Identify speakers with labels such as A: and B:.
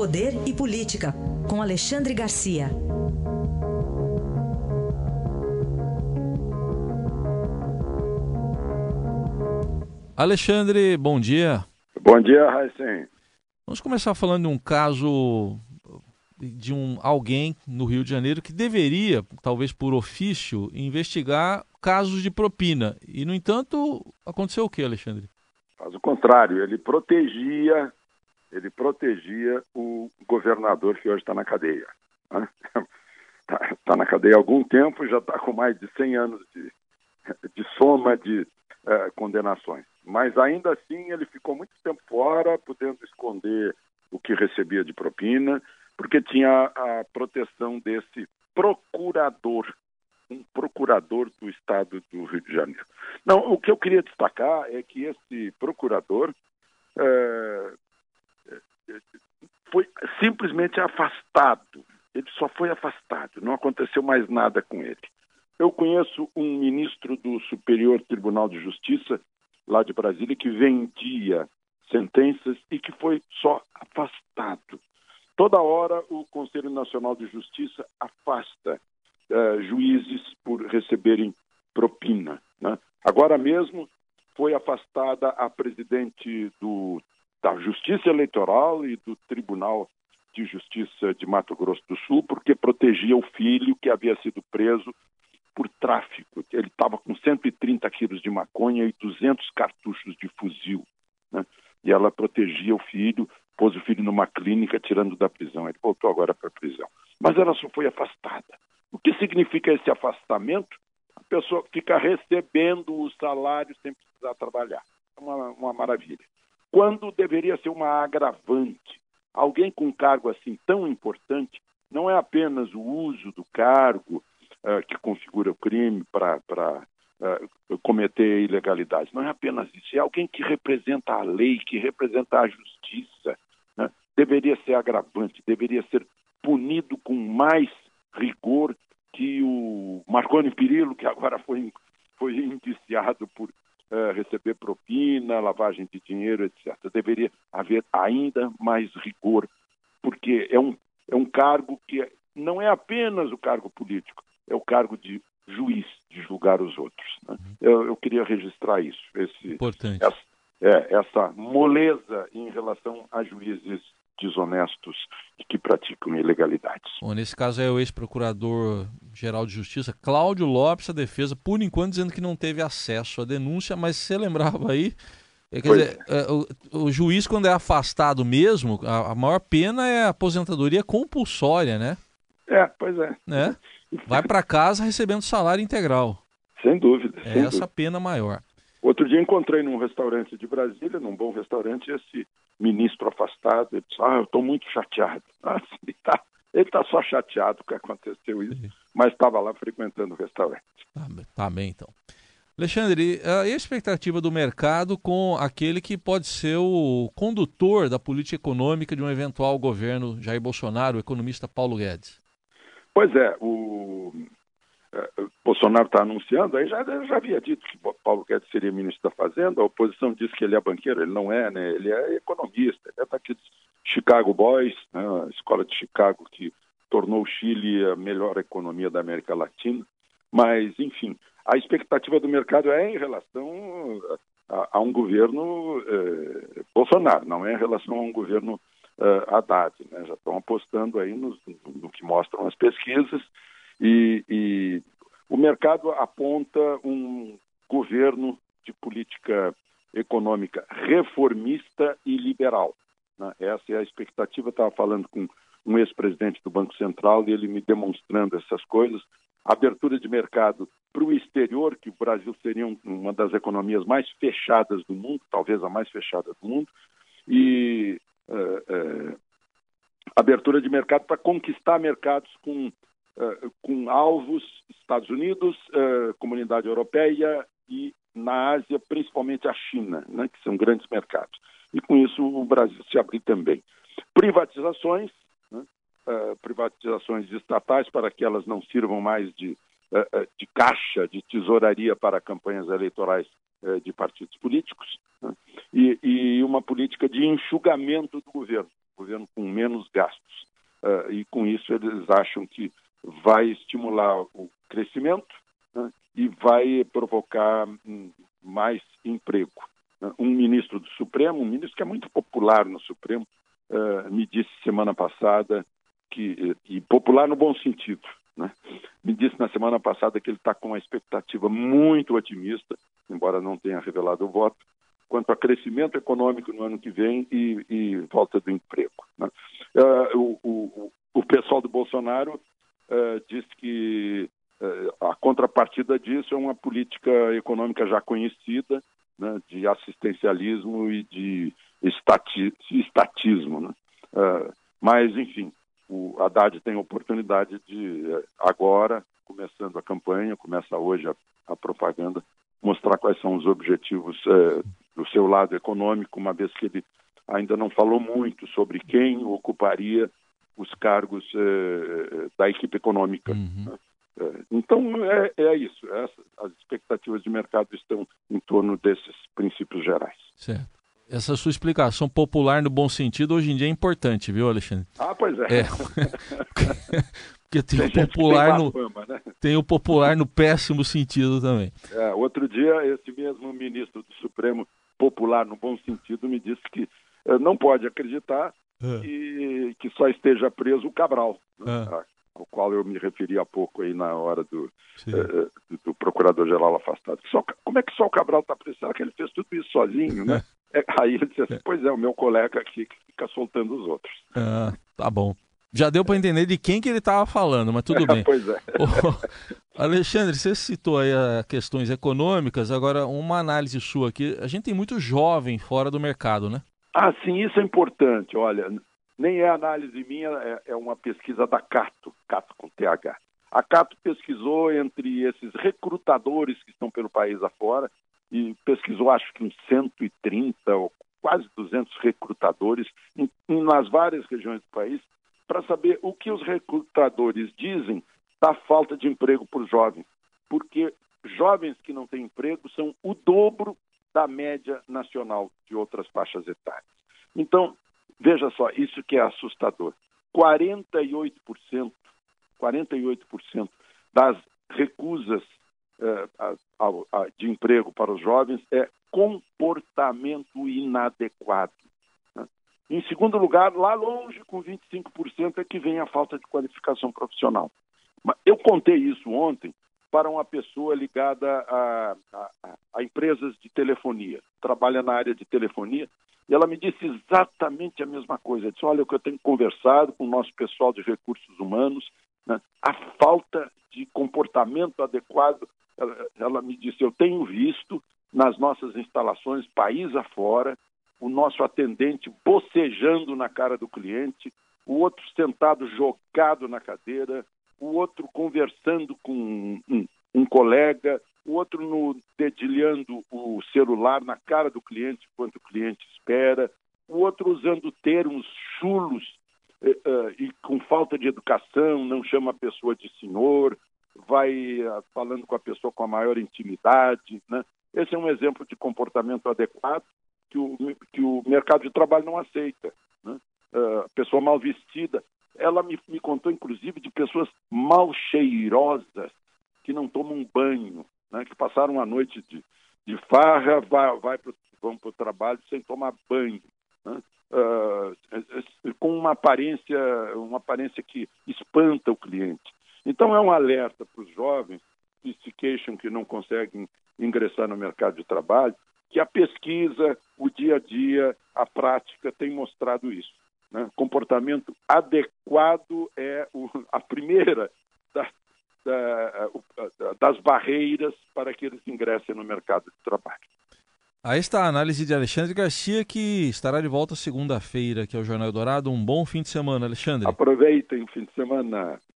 A: Poder e Política, com Alexandre Garcia.
B: Alexandre, bom dia.
C: Bom dia, Raicen.
B: Vamos começar falando de um caso de um alguém no Rio de Janeiro que deveria, talvez por ofício, investigar casos de propina. E, no entanto, aconteceu o que, Alexandre?
C: Faz o contrário, ele protegia, ele protegia o governador que hoje está na cadeia. Está né? tá na cadeia há algum tempo, já está com mais de 100 anos de, de soma de uh, condenações. Mas ainda assim ele ficou muito tempo fora, podendo esconder o que recebia de propina, porque tinha a proteção desse procurador, um procurador do estado do Rio de Janeiro. Não, o que eu queria destacar é que esse procurador é, foi simplesmente afastado. Ele só foi afastado, não aconteceu mais nada com ele. Eu conheço um ministro do Superior Tribunal de Justiça lá de Brasília, que vendia sentenças e que foi só afastado. Toda hora o Conselho Nacional de Justiça afasta uh, juízes por receberem propina. Né? Agora mesmo foi afastada a presidente do, da Justiça Eleitoral e do Tribunal de Justiça de Mato Grosso do Sul porque protegia o filho que havia sido preso por tráfico. Ele estava com 130 quilos de maconha e 200 cartuchos de fuzil. Né? E ela protegia o filho, pôs o filho numa clínica, tirando da prisão. Ele voltou agora para a prisão. Mas ela só foi afastada. O que significa esse afastamento? A pessoa fica recebendo o salário sem precisar trabalhar. É uma, uma maravilha. Quando deveria ser uma agravante. Alguém com um cargo assim tão importante não é apenas o uso do cargo, uh, que configura o crime para uh, cometer ilegalidades. Não é apenas isso, é alguém que representa a lei, que representa a justiça. Né? Deveria ser agravante, deveria ser punido com mais rigor que o Marconi Pirillo, que agora foi, foi indiciado por uh, receber propina, lavagem de dinheiro, etc. Deveria haver ainda mais rigor, porque é um, é um cargo que não é apenas o cargo político, é o cargo de juiz, de julgar os outros. Né? Uhum. Eu, eu, queria registrar isso. Esse,
B: Importante.
C: Essa, é, essa moleza em relação a juízes desonestos e que praticam ilegalidades.
B: Bom, nesse caso é o ex-procurador-geral de Justiça, Cláudio Lopes, a defesa, por enquanto dizendo que não teve acesso à denúncia, mas você lembrava aí, é, quer dizer, é, o, o, juiz quando é afastado mesmo, a, a maior pena é a aposentadoria compulsória, né?
C: É, pois é.
B: Né? Vai para casa recebendo salário integral.
C: Sem dúvida.
B: É
C: sem
B: essa
C: dúvida.
B: pena maior.
C: Outro dia encontrei num restaurante de Brasília, num bom restaurante, esse ministro afastado. Ele disse: Ah, eu estou muito chateado. Ah, ele está tá só chateado que aconteceu isso, Sim. mas estava lá frequentando o restaurante.
B: Tá, tá bem, então. Alexandre, e a expectativa do mercado com aquele que pode ser o condutor da política econômica de um eventual governo Jair Bolsonaro, o economista Paulo Guedes?
C: Pois é, o Bolsonaro está anunciando, aí já, já havia dito que Paulo Guedes seria ministro da Fazenda, a oposição diz que ele é banqueiro, ele não é, né? Ele é economista, ele é daqueles Chicago Boys, né? a escola de Chicago que tornou o Chile a melhor economia da América Latina. Mas, enfim, a expectativa do mercado é em relação a, a um governo eh, Bolsonaro, não é em relação a um governo uh, Haddad. Né? Já estão apostando aí no, no, que mostram as pesquisas e, e o mercado aponta um governo de política econômica reformista e liberal. Né? Essa é a expectativa. Estava falando com um ex-presidente do Banco Central e ele me demonstrando essas coisas. Abertura de mercado para o exterior, que o Brasil seria uma das economias mais fechadas do mundo, talvez a mais fechada do mundo, e uh, uh, abertura de mercado para conquistar mercados com, com alvos Estados Unidos, Comunidade Europeia e na Ásia, principalmente a China, né, que são grandes mercados. E com isso o Brasil se abrir também. Privatizações, né, privatizações estatais para que elas não sirvam mais de, de caixa, de tesouraria para campanhas eleitorais eh, de partidos políticos né? e, e, uma política de enxugamento do governo, governo com menos gastos. Uh, e com isso eles acham que vai estimular o crescimento né? e vai provocar hum, mais emprego. Né? Um ministro do Supremo, um ministro que é muito popular no Supremo, uh, me disse semana passada que e popular no bom sentido, né? Me disse na semana passada que ele está com uma expectativa muito otimista, embora não tenha revelado o voto, quanto a crescimento econômico no ano que vem e, e volta do emprego. Né? Uh, o, o, o, pessoal do Bolsonaro uh, diz que uh, a contrapartida disso é uma política econômica já conhecida, né, de assistencialismo e de estati estatismo. Né? mas, enfim, o Haddad tem a oportunidade de, eh, agora, começando a campanha, começa hoje a, a propaganda, mostrar quais são os objetivos do seu lado econômico, uma vez que ele ainda não falou muito sobre quem ocuparia os cargos é, da equipe econômica. Uhum. Então, é, é isso. As expectativas de mercado estão em torno desses princípios gerais.
B: Certo essa sua explicação popular no bom sentido hoje em dia é importante, viu, Alexandre?
C: Ah, pois é. é.
B: Porque tem, tem o popular tem no fama, né? tem o popular no péssimo sentido também.
C: É, outro dia esse mesmo ministro do Supremo popular no bom sentido me disse que não pode acreditar é. que, que só esteja preso o Cabral? É. ao qual eu me referi há pouco aí na hora do, uh, do procurador-geral afastado. Só, como é que só o Cabral está preso? Será que ele fez tudo isso sozinho, né? É, aí ele disse assim, pois é, o meu colega aqui que fica soltando os outros.
B: Ah, tá bom. Já deu para entender de quem que ele estava falando, mas tudo bem.
C: pois é.
B: Alexandre, você citou aí as questões econômicas, agora uma análise sua aqui. A gente tem muito jovem fora do mercado, né?
C: Ah, sim, isso é importante. Olha, nem é análise minha, é, é uma pesquisa da Cato, Cato com TH. A Cato pesquisou entre esses recrutadores que estão pelo país afora e pesquisou acho que uns 130 ou quase 200 recrutadores em, nas várias regiões do país para saber o que os recrutadores dizem da falta de emprego por jovens, porque jovens que não têm emprego são o dobro da média nacional de outras faixas etárias. Então, veja só, isso que é assustador. 48%, 48% das recusas eh, de emprego para os jovens é comportamento inadequado. Né? Em segundo lugar, lá longe, com 25%, é que vem a falta de qualificação profissional. Eu contei isso ontem para uma pessoa ligada a, a, a, empresas de telefonia, trabalha na área de telefonia, e ela me disse exatamente a mesma coisa. Disse: Olha, o que eu tenho conversado com o nosso pessoal de recursos humanos, né, a falta de comportamento adequado ela, ela me disse: Eu tenho visto nas nossas instalações, país afora, o nosso atendente bocejando na cara do cliente, o outro sentado jogado na cadeira, o outro conversando com um, um, colega, o outro no, dedilhando o celular na cara do cliente enquanto o cliente espera, o outro usando termos chulos eh, eh, e com falta de educação, não chama a pessoa de senhor, vai uh, falando com a pessoa com a maior intimidade. Né? Esse é um exemplo de comportamento adequado que o, que o mercado de trabalho não aceita. Né? Uh, pessoa mal vestida. Ela me, me contou, inclusive, de pessoas mal cheirosas que não tomam banho, né? que passaram a noite de, de farra, vai, vai pro, vão para o trabalho sem tomar banho. Né? Uh, com uma aparência, uma aparência que espanta o cliente. Então, é um alerta para os jovens que se queixam que não conseguem ingressar no mercado de trabalho, que a pesquisa, o dia a dia, a prática tem mostrado isso. Né? Comportamento adequado é o, a primeira da, da, das barreiras para que eles ingressem no mercado de trabalho.
B: Aí está a análise de Alexandre Garcia, que estará de volta segunda-feira aqui ao Jornal Dourado. Um bom fim de semana, Alexandre.
C: Aproveitem o fim de semana.